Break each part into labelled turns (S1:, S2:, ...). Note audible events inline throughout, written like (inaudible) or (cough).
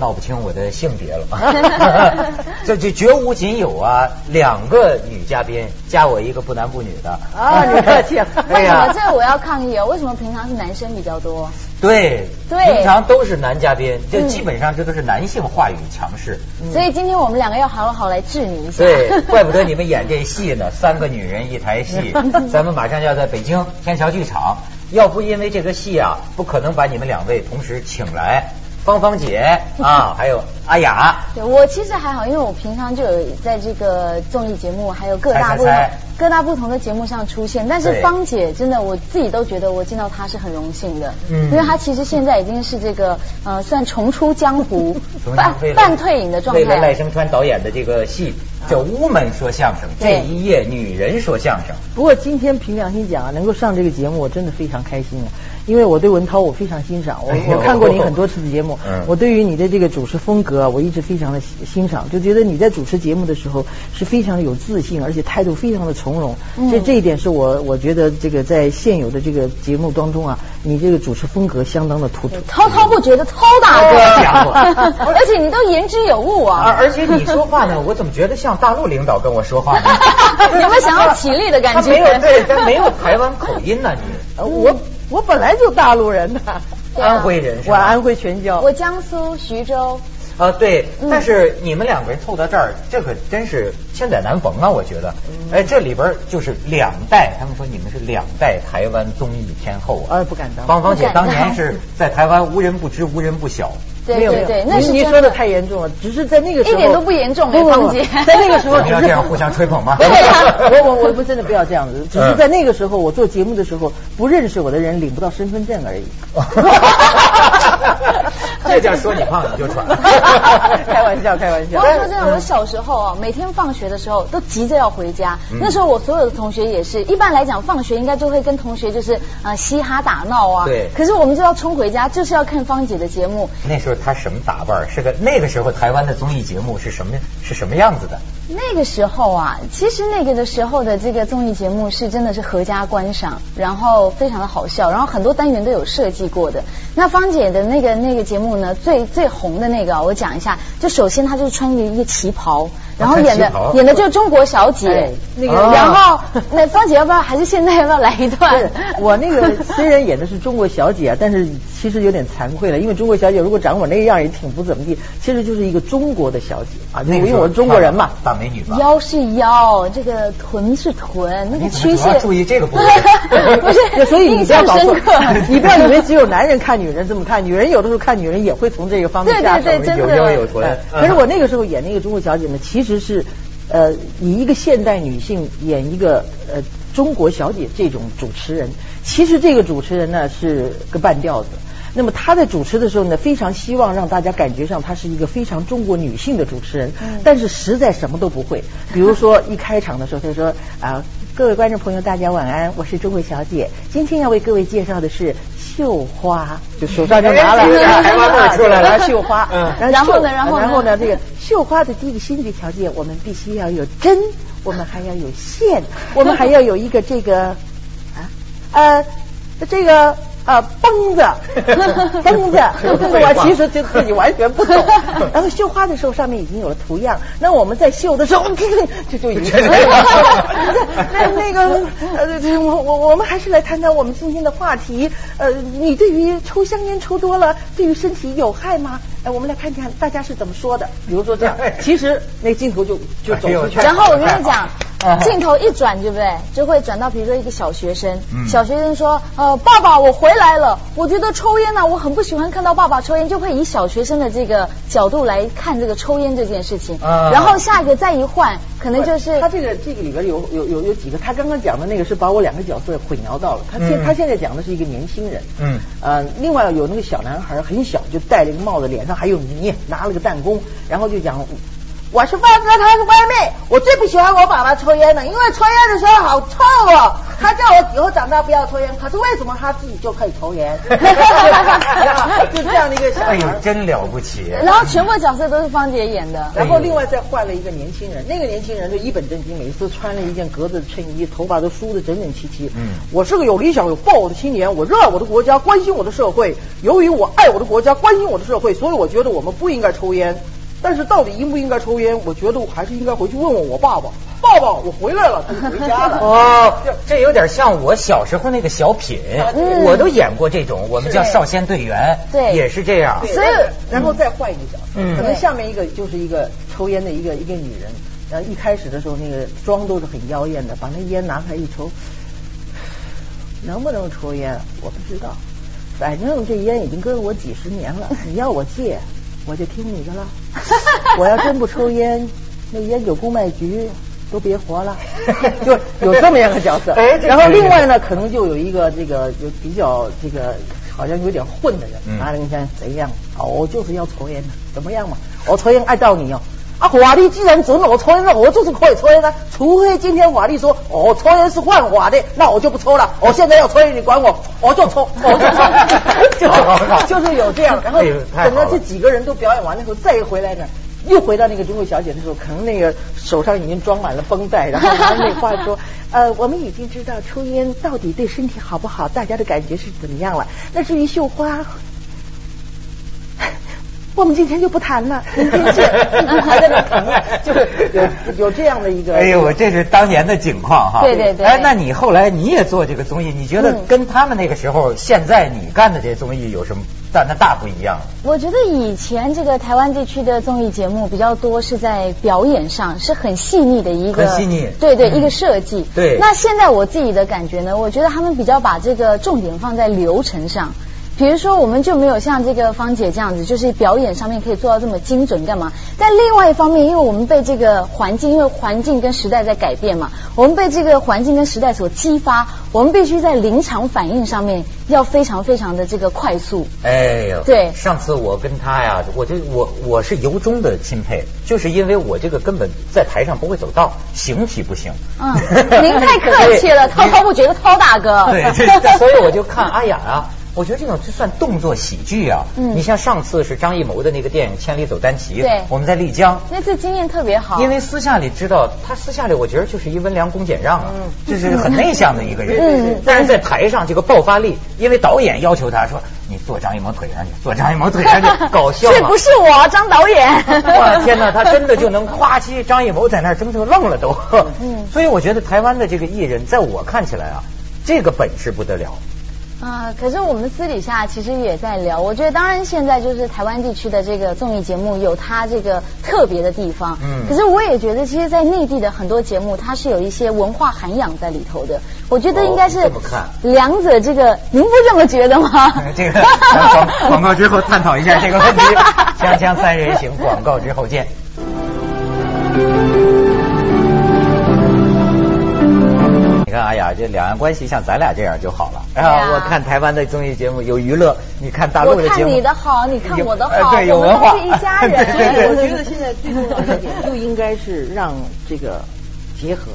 S1: 闹不清我的性别了。(laughs) 这这绝无仅有啊，两个女嘉宾加我一个不男不女的。
S2: 啊，你客气了。(laughs)
S3: 为什么？这我要抗议啊！为什么平常是男生比较多？
S1: 对
S3: 对
S1: 平常都是男嘉宾，这基本上这都是男性话语强势。
S3: 所以今天我们两个要好好来治你一下。
S1: 对，(laughs) 怪不得你们演这戏呢，三个女人一台戏，咱们马上就要在北京天桥剧场。要不因为这个戏啊，不可能把你们两位同时请来。芳芳姐啊，(laughs) 还有阿雅。
S3: 对我其实还好，因为我平常就有在这个综艺节目，还有各大不同
S1: 猜猜猜
S3: 各大不同的节目上出现。但是
S1: 对
S3: 芳姐真的，我自己都觉得我见到她是很荣幸的，
S1: 嗯
S3: 因为她其实现在已经是这个呃算重出江湖 (laughs) 半半退隐的状
S1: 为了赖。声川导演的这个戏叫《屋门说相声》，这
S3: 对
S1: 一夜女人说相声。
S2: 不过今天凭良心讲啊，能够上这个节目，我真的非常开心啊！因为我对文涛我非常欣赏，我
S1: 哎
S2: 我看过你很多次的节目
S1: 嗯，
S2: 我对于你的这个主持风格啊，我一直非常的欣赏，就觉得你在主持节目的时候是非常的有自信，而且态度非常的从容。
S3: 嗯
S2: 这这一点是我我觉得这个在现有的这个节目当中啊，你这个主持风格相当的突出。
S3: 滔滔不绝的滔大哥，(laughs) 而且你都言之有物啊！
S1: 而且你说话呢，我怎么觉得像大陆领导跟我说话呢？(laughs)
S3: 有没有想要起立的感觉？
S1: 没有对，他没有台湾口音呢，你
S2: 呃 (laughs) 我我本来就大陆人呐，
S3: 啊
S1: 安徽人？
S2: 我安徽全椒。
S3: 我江苏徐州，
S1: 啊，对，
S3: 嗯
S1: 但是你们两个人凑到这儿，这可真是千载难逢啊！我觉得，
S3: 嗯
S1: 哎，这里边就是两代，他们说你们是两代台湾综艺天后啊。
S2: 呃不敢当
S1: 芳芳姐
S3: 当
S1: 当年是在台湾无人不知，无人不晓。(laughs)
S2: 没有
S3: 对对对，那
S2: 您
S3: 是
S2: 您说的太严重了，只是在那个时候
S3: 一点都不严重哎
S2: 不不不
S3: 芳姐 (laughs)
S2: 在那个时候 (laughs)
S1: 我们
S2: 只是
S1: 要这样互相吹捧吗？
S2: 对呀，我我我不真的不要这样子，只是在那个时候我做节目的时候，不认识我的人领不到身份证而已。(laughs)
S1: 这叫说你胖你就喘。(laughs)
S2: 开玩笑，开玩笑。
S3: 我说真的，我小时候啊，每天放学的时候都急着要回家。
S1: 嗯
S3: 那时候我所有的同学也是，一般来讲放学应该就会跟同学就是啊嘻哈打闹啊。
S1: 对
S3: 可是我们就要冲回家，就是要看芳姐的节目。
S1: 那时候她什么打扮？是个那个时候台湾的综艺节目是什么是什么样子的？
S3: 那个时候啊，其实那个的时候的这个综艺节目是真的是合家观赏，然后非常的好笑，然后很多单元都有设计过的。那芳姐的那个那个节目最最红的那个，我讲一下，就首先他就是穿着一个旗袍，然后演的 (laughs) 演的就是中国小姐
S2: 哎，那个
S1: 啊
S3: 然后 (laughs) 那芳姐要不要还是现在要不要来一段？
S2: 我那个 (laughs) 虽然演的是中国小姐啊，但是其实有点惭愧了，因为中国小姐如果长我那样也挺不怎么地，其实就是一个中国的小姐啊，因
S1: 那个时候
S2: 为我是中国人嘛。
S1: 大美女嘛？
S3: 腰是腰，这个臀是臀，那个曲线
S1: 注意这个部分
S3: 不是，
S2: 所以你
S3: 印
S2: 不要搞错
S3: 象深刻。，
S2: 你不要以为只有男人看女人这么看，女人有的时候看女人也会从这个方面
S3: 对
S2: 下手。
S3: 对对真的
S1: 有腰有臀
S2: 哎。可是我那个时候演那个中国小姐呢，其实是呃以一个现代女性演一个呃中国小姐这种主持人，其实这个主持人呢是个半吊子。那么她在主持的时候呢，非常希望让大家感觉上她是一个非常中国女性的主持人，但是实在什么都不会。比如说一开场的时候，她说啊，各位观众朋友，大家晚安，我是钟慧小姐，今天要为各位介绍的是绣花，就手上就拿了。
S1: 哎台湾味儿出来了
S2: 绣花，
S1: 嗯。
S3: 然后呢然后呢
S2: 然后呢，这个绣花的第一个先决条件，我们必须要有针，我们还要有线，我们还要有一个这个啊呃这个。啊，绷子，(laughs) 绷子，我其实就自己完全不懂。(laughs) 然后绣花的时候，上面已经有了图样，那我们在绣的时候，这就已经。(laughs) 那那个呃，我我我们还是来谈谈我们今天的话题。呃，你对于抽香烟抽多了，对于身体有害吗？哎，我们来看看大家是怎么说的。比如说这样，其实那镜头就就走出去了。
S3: 然后我跟你讲
S1: 啊，
S3: 镜头一转，对不对？就会转到比如说一个小学生，
S1: 嗯
S3: 小学生说：“呃，爸爸，我回来了。我觉得抽烟呢、我很不喜欢看到爸爸抽烟，就会以小学生的这个角度来看这个抽烟这件事情。
S1: 啊
S3: 然后下一个再一换，可能就是
S2: 他这个这个里边有有有有几个，他刚刚讲的那个是把我两个角色混淆到了。他现、
S1: 嗯
S2: 他现在讲的是一个年轻人，
S1: 嗯
S2: 呃，另外有那个小男孩很小，就戴了一个帽子，脸上还有泥，拿了个弹弓，然后就讲。我是方哥，他是外妹。我最不喜欢我爸爸抽烟了，因为抽烟的时候好臭哦。他叫我以后长大不要抽烟，可是为什么他自己就可以抽烟？就这样的一个小
S1: 哎呦，真了不起。
S3: 然后全部角色都是芳姐演的。
S2: 然后另外再换了一个年轻人，那个年轻人就一本正经，每次穿了一件格子衬衣，头发都梳得整整齐齐。嗯，我是个有理想、有抱负的青年，我热爱我的国家，关心我的社会。由于我爱我的国家，关心我的社会，所以我觉得我们不应该抽烟。但是到底应不应该抽烟？我觉得我还是应该回去问问我爸爸。爸爸，我回来了，他就回家了。(laughs) 哦，
S1: 这有点像我小时候那个小品，我都演过这种，我们叫少先队员，
S3: 对，
S1: 也是这样。
S2: 所以，然后再换一个角色，可能下面一个就是一个抽烟的一个一个女人。然后一开始的时候，那个妆都是很妖艳的，把那烟拿开一抽，能不能抽烟我不知道，反正这烟已经跟了我几十年了，你要我戒。我就听你的了。(laughs) 我要真不抽烟，那烟酒公卖局都别活了。(laughs) 就有这么样的角色。然后另外呢，可能就有一个这个有比较这个好像有点混的人，拿着根烟怎样？我就是要抽烟的，怎么样嘛？我抽烟爱到你哦。啊，法律既然准我抽烟，那我就是可以抽烟的。除非今天法律说，哦，抽烟是犯法的，那我就不抽了。我现在要抽烟，你管我，我就抽，我就抽。(laughs) 就 (laughs) 就是有这样，然后等到这几个人都表演完了以后，再回来呢，又回到那个中国小姐的时候，可能那个手上已经装满了绷带，然后拿那话说，(laughs) 呃，我们已经知道抽烟到底对身体好不好，大家的感觉是怎么样了。那至于绣花。我们今天就不谈了。还在那谈啊，就是有有这样的一个。
S1: 哎呦，这是当年的景况哈。
S3: 对对对。
S1: 哎，那你后来你也做这个综艺，你觉得跟他们那个时候，现在你干的这些综艺有什么大那大不一样？
S3: 我觉得以前这个台湾地区的综艺节目比较多是在表演上是很细腻的一个。
S1: 很细腻。
S3: 对对，一个设计。
S1: 对。
S3: 那现在我自己的感觉呢，我觉得他们比较把这个重点放在流程上。比如说，我们就没有像这个芳姐这样子，就是表演上面可以做到这么精准，干嘛？但另外一方面，因为我们被这个环境，因为环境跟时代在改变嘛，我们被这个环境跟时代所激发，我们必须在临场反应上面要非常非常的这个快速。
S1: 哎呦，
S3: 对，
S1: 上次我跟他呀，我就我我是由衷的钦佩，就是因为我这个根本在台上不会走道，形体不行。
S3: 嗯，您太客气了，(laughs) 滔滔不绝的涛大哥。
S1: 对，所以我就看阿雅啊。我觉得这种就算动作喜剧啊。嗯。你像上次是张艺谋的那个电影《千里走单骑》，
S3: 对，
S1: 我们在丽江。
S3: 那次经验特别好。
S1: 因为私下里知道，他私下里我觉得就是一温良恭俭让啊，就是很内向的一个人。嗯。但是在台上这个爆发力，因为导演要求他说：“你坐张艺谋腿上去，坐张艺谋腿上去，搞笑。(laughs) ”
S3: 这不是我，张导演。(laughs)
S1: 我的天哪，他真的就能夸起张艺谋在那儿真就愣了都。嗯。所以我觉得台湾的这个艺人，在我看起来啊，这个本事不得了。
S3: 啊，可是我们私底下其实也在聊。我觉得当然现在就是台湾地区的这个综艺节目有它这个特别的地方。嗯。可是我也觉得，其实，在内地的很多节目，它是有一些文化涵养在里头的。我觉得应该是两者这个，您不这么觉得吗？(laughs)
S1: 这个 (laughs) 广告之后探讨一下这个问题。锵锵三人行，广告之后见。你看，哎呀，这两岸关系像咱俩这样就好了。啊，我看台湾的综艺节目有娱乐，你看大陆的节
S3: 目。我看你的好，你看我的好，
S1: 对，有文化，
S3: 一家 (laughs) 人。
S1: 对对
S2: 对，我觉得现在最重要的一点就应该是让这个结合。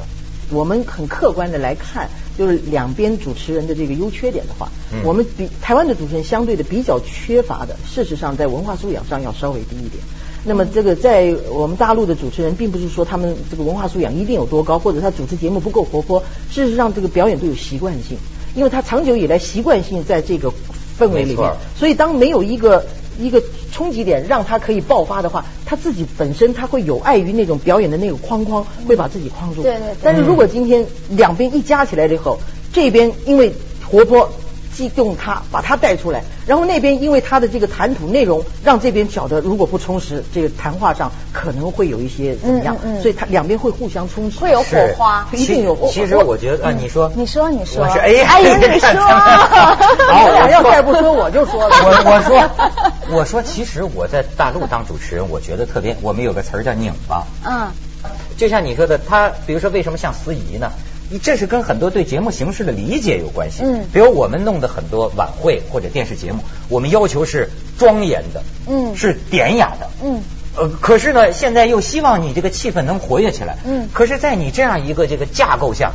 S2: 我们很客观的来看，就是两边主持人的这个优缺点的话，我们比台湾的主持人相对的比较缺乏的，事实上在文化素养上要稍微低一点。那么这个在我们大陆的主持人，并不是说他们这个文化素养一定有多高，或者他主持节目不够活泼。事实上，这个表演都有习惯性，因为他长久以来习惯性在这个氛围里面，所以当没有一个一个冲击点让他可以爆发的话，他自己本身他会有碍于那种表演的那个框框，会把自己框住。
S3: 对对。
S2: 但是如果今天两边一加起来了以后，这边因为活泼。激动他，把他带出来，然后那边因为他的这个谈吐内容，让这边觉得如果不充实，这个谈话上可能会有一些怎么样，所以他两边会互相充实，
S3: 会有火花，
S2: 一定有。
S1: 其实我觉得，啊，你说，
S3: 你说，你说，
S1: 我是哎呀，
S3: 哎呀，你说，(laughs)
S2: 我俩要再不说，我就说了，
S1: 我我说，我说，其实我在大陆当主持人，我觉得特别，我们有个词儿叫拧巴，嗯，就像你说的，他比如说为什么像司仪呢？你这是跟很多对节目形式的理解有关系。嗯，比如我们弄的很多晚会或者电视节目，我们要求是庄严的，嗯，是典雅的，嗯，呃，可是呢，现在又希望你这个气氛能活跃起来，嗯，可是，在你这样一个这个架构下，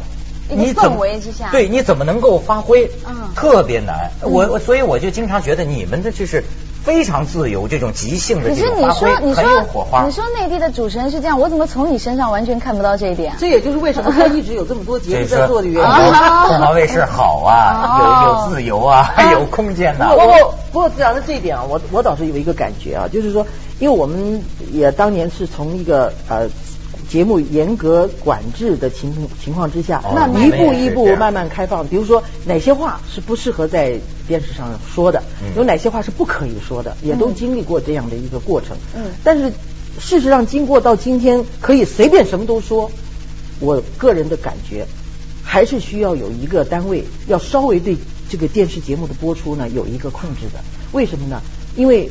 S3: 你氛围之下，
S1: 对，你怎么能够发挥？嗯，特别难。我我所以我就经常觉得你们的就是非常自由，这种即兴的
S3: 可是
S1: 这种发
S3: 你说
S1: 挥很有
S3: 你说
S1: 火花
S3: 你。说内地的主持人是这样，我怎么从你身上完全看不到这一点？
S2: 这也就是为什么他一直有这么多节目
S1: 这
S2: 在做的原因。
S1: 凤
S3: 啊
S1: 凰卫视好啊，有
S3: 哦
S1: 有自由啊，(laughs) 有空间呐
S2: 不。过不过讲到这一点啊，我我倒是有一个感觉啊，就是说，因为我们也当年是从一个呃节目严格管制的情情况之下，
S1: 哦
S2: 那一步一步慢慢开放。比如说哪些话是不适合在电视上说的，
S1: 嗯
S2: 有哪些话是不可以说的，也都经历过这样的一个过程。
S3: 嗯
S2: 但是事实上，经过到今天可以随便什么都说，我个人的感觉，还是需要有一个单位要稍微对这个电视节目的播出呢有一个控制的。为什么呢？因为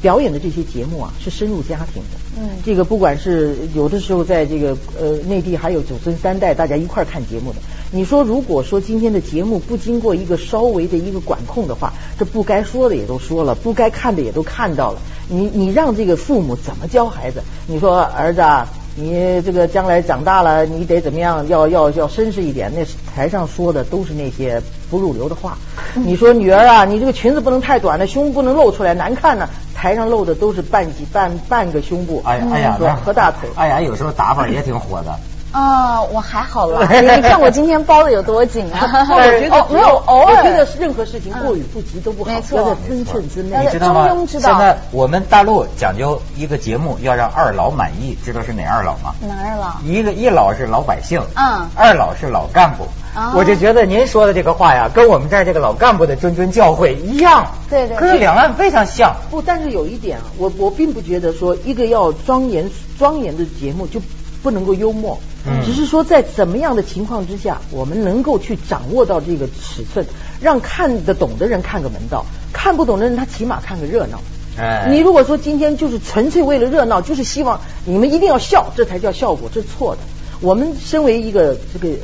S2: 表演的这些节目啊是深入家庭的。这个不管是有的时候在这个呃内地还有祖孙三代大家一块儿看节目的。你说如果说今天的节目不经过一个稍微的一个管控的话，这不该说的也都说了，不该看的也都看到了。你你让这个父母怎么教孩子？你说儿子啊，你这个将来长大了，你得怎么样？要要要绅士一点。那台上说的都是那些不入流的话。(laughs) 你说女儿啊，你这个裙子不能太短了，胸不能露出来，难看呢。台上露的都是半几半半个胸部，
S1: 哎呀哎呀，
S2: 和和大腿。
S1: 哎呀，有时候打扮也挺火的。
S3: 啊，我还好了，你 (laughs) 你看我今天包的有多紧啊！(laughs)
S2: 我觉得
S3: 哦没有偶尔，
S2: 我觉得任何事情过与不及都不好，
S3: 没错
S2: 要在分寸之内
S1: 你知道吗现在我们大陆讲究一个节目要让二老满意，知道是哪二老吗？
S3: 哪二老？
S1: 一个一老是老百姓，
S3: 嗯
S1: 二老是老干部。
S3: 哦
S1: 我就觉得您说的这个话呀，跟我们这儿这个老干部的谆谆教诲一样，
S3: 对对
S1: 可是两岸非常像。
S2: 不，但是有一点啊，我我并不觉得说一个要庄严庄严的节目就不能够幽默，
S1: 嗯
S2: 只是说在怎么样的情况之下，我们能够去掌握到这个尺寸，让看得懂的人看个门道，看不懂的人他起码看个热闹。
S1: 哎
S2: 你如果说今天就是纯粹为了热闹，就是希望你们一定要笑，这才叫效果，这是错的。我们身为一个这个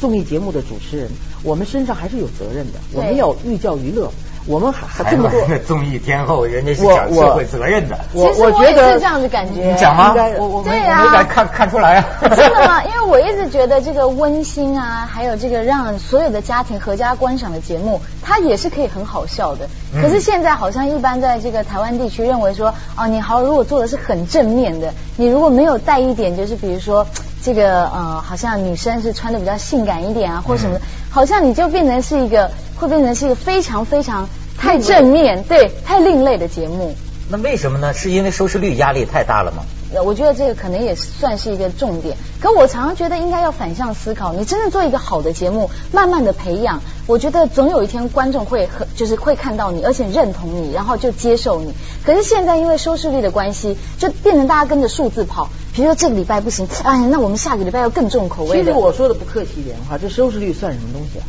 S2: 综艺节目的主持人，我们身上还是有责任的，我们要寓教于乐。我们还还
S1: 还
S2: 这么多
S1: 有，综艺天后，人家是讲社会责任的。
S2: 我
S3: 其实我
S2: 我觉得
S3: 是这样的感觉。
S1: 你讲吗？我我没
S3: 对啊
S1: 我没敢看看出来啊。(laughs)
S3: 真的吗？因为我一直觉得这个温馨啊，还有这个让所有的家庭合家观赏的节目，它也是可以很好笑的。
S1: 嗯
S3: 可是现在好像一般在这个台湾地区认为说，哦，你好，如果做的是很正面的，你如果没有带一点，就是比如说这个呃，好像女生是穿的比较性感一点啊，或什么的，好像你就变成是一个会变成是一个非常非常太正面，对，太另类的节目。
S1: 那为什么呢？是因为收视率压力太大了吗？
S3: 呃我觉得这个可能也算是一个重点。可我常常觉得应该要反向思考，你真正做一个好的节目，慢慢的培养，我觉得总有一天观众会很就是会看到你，而且认同你，然后就接受你。可是现在因为收视率的关系，就变成大家跟着数字跑。比如说这个礼拜不行，哎，那我们下个礼拜要更重口味的。
S2: 其实我说的不客气一点的话，这收视率算什么东西啊？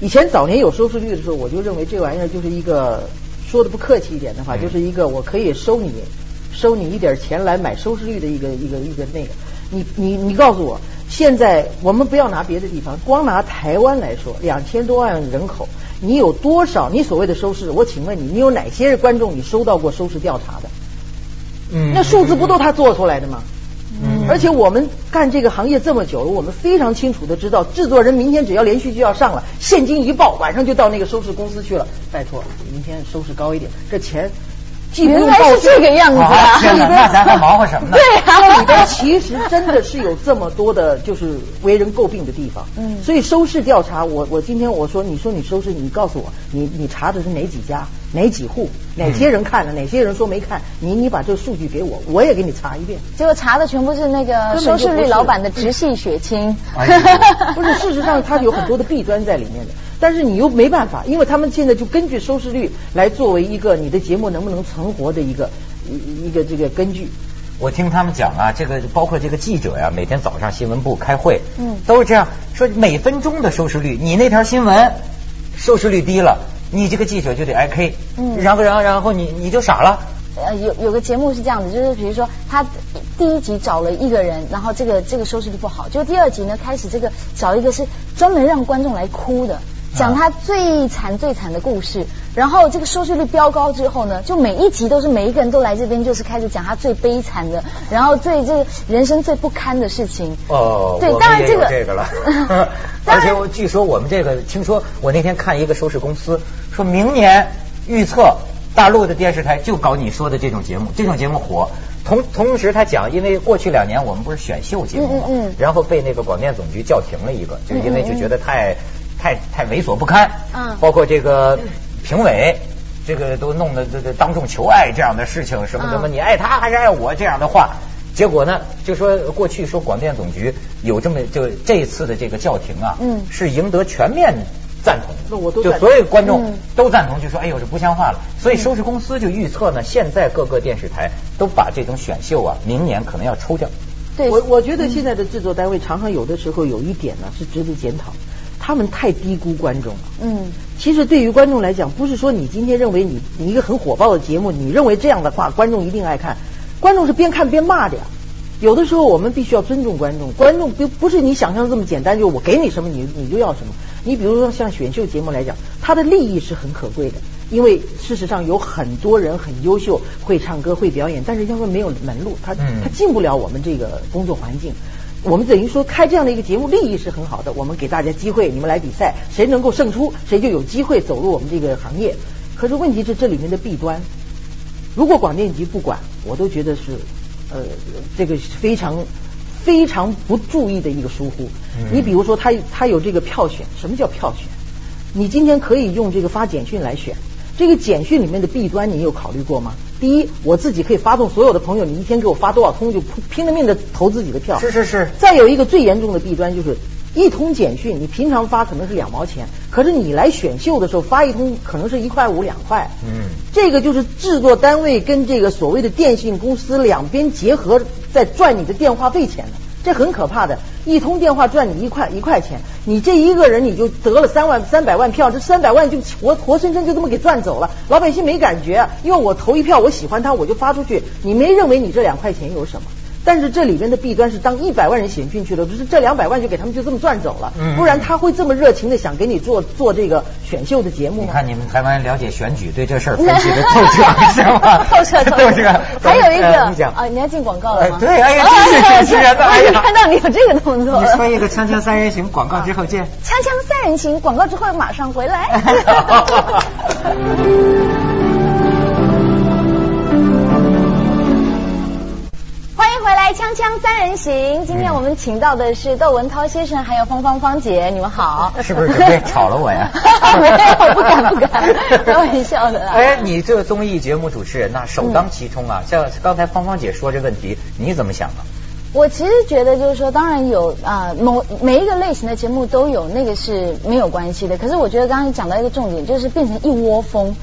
S2: 以前早年有收视率的时候，我就认为这玩意儿就是一个说的不客气一点的话，
S1: 嗯
S2: 就是一个我可以收你收你一点钱来买收视率的一个一个一个那个。你你你告诉我，现在我们不要拿别的地方，光拿台湾来说，两千多万人口，你有多少你所谓的收视？我请问你，你有哪些观众你收到过收视调查的？
S1: 嗯
S2: 那数字不都他做出来的吗？
S1: 嗯
S2: 而且我们干这个行业这么久了，我们非常清楚的知道，制作人明天只要连续剧要上了，现金一报，晚上就到那个收视公司去了。拜托，明天收视高一点，这钱
S3: 原来是
S2: 用报税
S3: 这个样子
S1: 啊
S3: 啊！
S1: 天哪那咱还忙活什么呢？(laughs)
S3: 对啊，
S2: 里边其实真的是有这么多的，就是为人诟病的地方。
S3: 嗯
S2: 所以收视调查，我我今天我说，你说你收视，你告诉我，你你查的是哪几家、哪几户、哪些人看了，哪些人说没看，你你把这个数据给我，我也给你查一遍。
S3: 结果查的全部是那个收视率老板的直系血亲。(laughs) (laughs)
S2: 不是，事实上它有很多的弊端在里面的，但是你又没办法，因为他们现在就根据收视率来作为一个你的节目能不能存活的一个一一个这个根据。
S1: 我听他们讲啊，这个包括这个记者呀、每天早上新闻部开会，
S3: 嗯
S1: 都是这样说，每分钟的收视率，你那条新闻收视率低了，你这个记者就得挨 K，
S3: 嗯
S1: 然后然后然后你你就傻了，
S3: 呃，有有个节目是这样子，就是比如说他第一集找了一个人，然后这个这个收视率不好，就第二集呢开始这个找一个是专门让观众来哭的。讲他最惨最惨的故事，然后这个收视率飙高之后呢，就每一集都是每一个人都来这边，就是开始讲他最悲惨的，然后最这个人生最不堪的事情。
S1: 哦，
S3: 对当然这个
S1: 有这个了 (laughs) (laughs) 而且我据说我们这个，听说我那天看一个收视公司，说明年预测大陆的电视台就搞你说的这种节目，这种节目火。同同时，他讲，因为过去两年我们不是选秀节目嘛，
S3: 嗯嗯嗯
S1: 然后被那个广电总局叫停了一个，就因为就觉得太太太猥琐不堪，
S3: 嗯。
S1: 包括这个评委。这个都弄得这这当众求爱这样的事情，什么什么
S3: 嗯。
S1: 你爱他还是爱我这样的话，结果呢，就说过去说广电总局有这么就这一次的这个叫停啊，
S3: 嗯。
S1: 是赢得全面赞同，
S2: 那我都
S1: 就所有观众
S3: 嗯。
S1: 都赞同，就说哎呦这不像话了。所以收视公司就预测呢，现在各个电视台都把这种选秀啊，明年可能要抽掉。
S3: 对，
S2: 我我觉得现在的制作单位常常有的时候有一点呢是值得检讨，他们太低估观众了。
S3: 嗯
S2: 其实对于观众来讲，不是说你今天认为你你一个很火爆的节目，你认为这样的话观众一定爱看，观众是边看边骂的呀。有的时候我们必须要尊重观众，观众不不是你想象的这么简单，就我给你什么你你就要什么。你比如说像选秀节目来讲，它的利益是很可贵的，因为事实上有很多人很优秀，会唱歌会表演，但是因为没有门路，他
S1: 嗯
S2: 他进不了我们这个工作环境。我们等于说开这样的一个节目，利益是很好的。我们给大家机会，你们来比赛，谁能够胜出，谁就有机会走入我们这个行业。可是问题是这里面的弊端，如果广电局不管，我都觉得是呃这个非常非常不注意的一个疏忽。
S1: 嗯
S2: 你比如说他他有这个票选，什么叫票选？你今天可以用这个发简讯来选，这个简讯里面的弊端你有考虑过吗？第一，我自己可以发动所有的朋友，你一天给我发多少通，就拼了命的投自己的票。
S1: 是是是
S2: 再有一个最严重的弊端就是，一通简讯你平常发可能是两毛钱，可是你来选秀的时候发一通可能是一块五两块。
S1: 嗯
S2: 这个就是制作单位跟这个所谓的电信公司两边结合，在赚你的电话费钱的，这很可怕的。一通电话赚你一块一块钱，你这一个人你就得了三万三百万票，这三百万就活活生生就这么给赚走了，老百姓没感觉，因为我投一票我喜欢他，我就发出去，你没认为你这两块钱有什么？但是这里边的弊端是，当一百万人选进去了，就是这两百万就给他们就这么赚走了，
S1: 嗯
S2: 不然他会这么热情的想给你做做这个选秀的节目吗？
S1: 你看你们台湾了解选举，对这事儿分析的透彻是吗？(laughs)
S3: 透彻透
S1: 透彻。
S3: 还有一个
S1: 呃你讲
S3: 啊，你要进广告了吗？
S1: 哎对哎呀真是主持人的哎呀
S3: 看到你有这个动作。
S1: 你说一个《锵锵三人行》广告之后见。
S3: 锵锵三人行，广告之后马上回来。来，《锵锵三人行》。今天我们请到的是窦文涛先生，还有芳芳芳姐，你们好。
S1: 是不是准备炒了我呀 (laughs)
S3: 没有，不敢不敢，(laughs) 开玩笑的啦。
S1: 哎，你这个综艺节目主持人呐，首当其冲啊！像刚才芳芳姐说这问题，你怎么想啊？
S3: 我其实觉得就是说，当然有啊、某每一个类型的节目都有，那个是没有关系的。可是我觉得刚刚讲到一个重点，就是变成一窝蜂。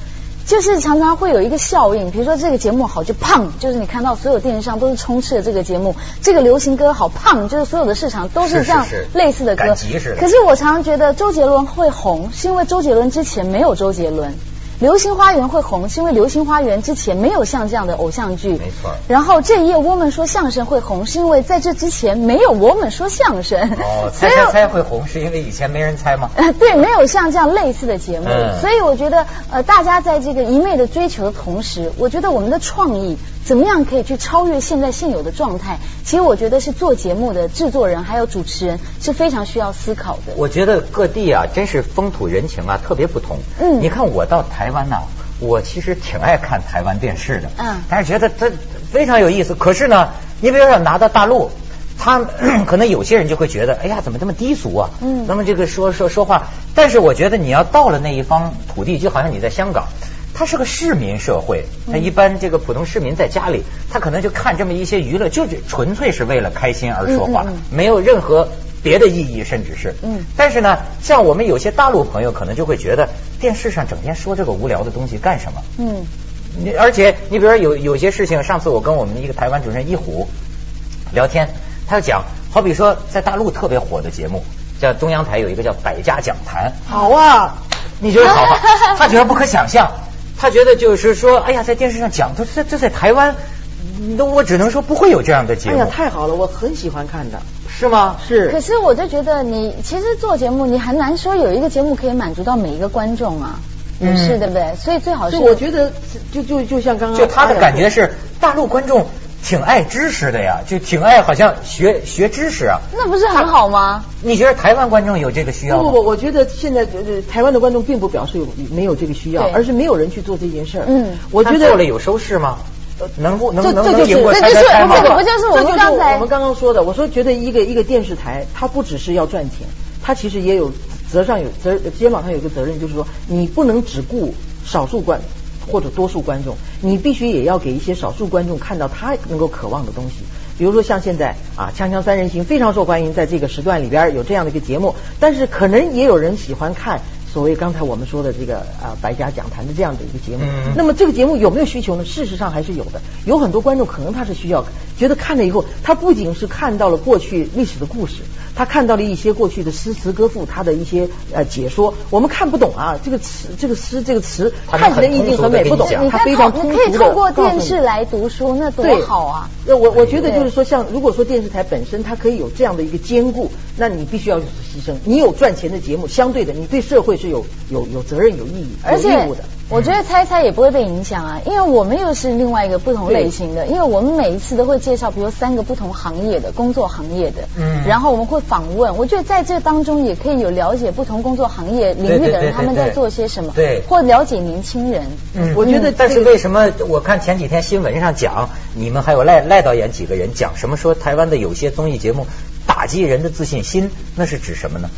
S3: 就是常常会有一个效应，比如说这个节目好就胖，就是你看到所有电视上都是充斥着这个节目，这个流行歌好胖，就是所有的市场都是这样类似的歌。可是我常常觉得周杰伦会红，是因为周杰伦之前没有周杰伦。流星花园会红，是因为流星花园之前没有像这样的偶像剧。
S1: 没错
S3: 然后这一夜我们说相声会红，是因为在这之前没有我们说相声。
S1: 哦，(laughs) 猜猜猜会红，是因为以前没人猜吗？
S3: 呃，对，没有像这样类似的节目，
S1: 嗯
S3: 所以我觉得，呃，大家在这个一昧的追求的同时，我觉得我们的创意怎么样可以去超越现在现有的状态？其实我觉得是做节目的制作人还有主持人是非常需要思考的。
S1: 我觉得各地啊，真是风土人情啊特别不同。
S3: 嗯
S1: 你看我到台湾呐、我其实挺爱看台湾电视的。
S3: 嗯
S1: 但是觉得它非常有意思。可是呢，你比如说拿到大陆。他 (clears throat) 可能有些人就会觉得，哎呀，怎么这么低俗啊？
S3: 嗯
S1: 那么这个说说说话，但是我觉得你要到了那一方土地，就好像你在香港，它是个市民社会，他一般这个普通市民在家里，他可能就看这么一些娱乐，就是纯粹是为了开心而说话，没有任何别的意义，甚至是。
S3: 嗯
S1: 但是呢，像我们有些大陆朋友可能就会觉得，电视上整天说这个无聊的东西干什么？
S3: 嗯
S1: 你而且你比如说有有些事情，上次我跟我们一个台湾主持人一虎聊天，他就讲，好比说在大陆特别火的节目，叫中央台有一个叫《百家讲坛》，
S2: 好啊，
S1: 你觉得好吗？(laughs) 他觉得不可想象，他觉得就是说，哎呀，在电视上讲，他这这在台湾，那我只能说不会有这样的节目，
S2: 哎呀，太好了，我很喜欢看的。
S1: 是吗？
S2: 是
S3: 可是我就觉得你其实做节目，你很难说有一个节目可以满足到每一个观众啊，也
S1: 嗯
S3: 是对不对？所以最好是
S2: 我觉得就就就像刚刚
S1: 就他的感觉是，大陆观众挺爱知识的呀，就挺爱好像学学知识啊。
S3: 那不是很好吗？
S1: 你觉得台湾观众有这个需要吗？
S2: 不不不，我觉得现在呃台湾的观众并不表示有没有这个需要，而是没有人去做这件事儿。
S3: 嗯
S2: 我觉得
S1: 他做了有收视吗？能不能能
S2: 这这就是
S1: 能赢过
S3: 这就是
S1: 拆拆吗
S3: 这？不就是我们
S2: 这就是
S3: 刚才
S2: 我们刚刚说的？我说觉得一个一个电视台，它不只是要赚钱，它其实也有责上有责肩膀上有个责任，就是说你不能只顾少数观或者多数观众，你必须也要给一些少数观众看到他能够渴望的东西。比如说像现在啊，《锵锵三人行》非常受欢迎，在这个时段里边有这样的一个节目，但是可能也有人喜欢看所谓刚才我们说的这个啊百家讲坛的这样的一个节目。
S1: 嗯
S2: 那么这个节目有没有需求呢？事实上还是有的，有很多观众可能他是需要，觉得看了以后，他不仅是看到了过去历史的故事，他看到了一些过去的诗词歌赋，他的一些呃解说，我们看不懂啊，这个词这个诗这个词看起来意境很美，不懂他非常
S3: 透
S2: 通俗的
S3: 你可以透过电视来读书，那多
S2: 对
S3: 好啊！
S2: 那我我觉得
S3: 对
S2: 就是说，像如果说电视台本身它可以有这样的一个兼顾，那你必须要有牺牲。你有赚钱的节目，相对的，你对社会是有有有责任、有意义、有义务的。
S3: 我觉得猜猜也不会被影响啊，因为我们又是另外一个不同类型的，因为我们每一次都会介绍，比如三个不同行业的工作行业的，
S1: 嗯。
S3: 然后我们会访问，我觉得在这当中也可以有了解不同工作行业领域的人他们在做些什么，
S1: 对。
S3: 或了解年轻人。
S1: 嗯。
S2: 我觉得
S1: 但是为什么我看前几天新闻上讲，你们还有赖赖导演几个人讲什么说台湾的有些综艺节目打击人的自信心，那是指什么呢？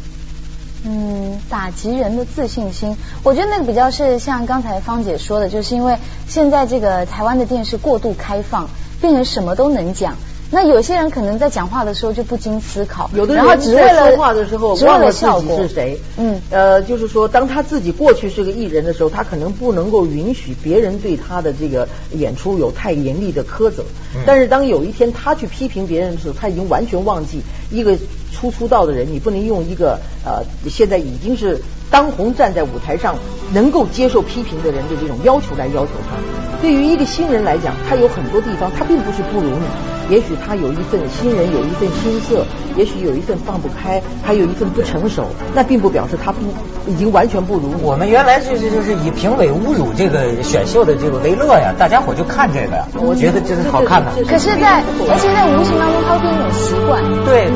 S3: 嗯，打击人的自信心，我觉得那个比较是像刚才芳姐说的，就是因为现在这个台湾的电视过度开放，变成什么都能讲。那有些人可能在讲话的时候就不经思考，
S2: 有的人在
S3: 只为了
S2: 说话的时候忘了自己是谁。
S3: 嗯，
S2: 呃，就是说，当他自己过去是个艺人的时候，他可能不能够允许别人对他的这个演出有太严厉的苛责。
S1: 嗯
S2: 但是当有一天他去批评别人的时候，他已经完全忘记一个初出道的人，你不能用一个呃现在已经是当红站在舞台上能够接受批评的人的这种要求来要求他。对于一个新人来讲，他有很多地方他并不是不如你。也许他有一份新人，有一份心涩，也许有一份放不开，还有一份不成熟，那并不表示他不已经完全不如。
S1: 我们原来就是就是以评委侮辱这个选秀的这个为乐呀，大家伙就看这个呀，我觉得这是好看的。
S3: 可是在，而且在无形当中，他会变成一种习惯。
S1: 对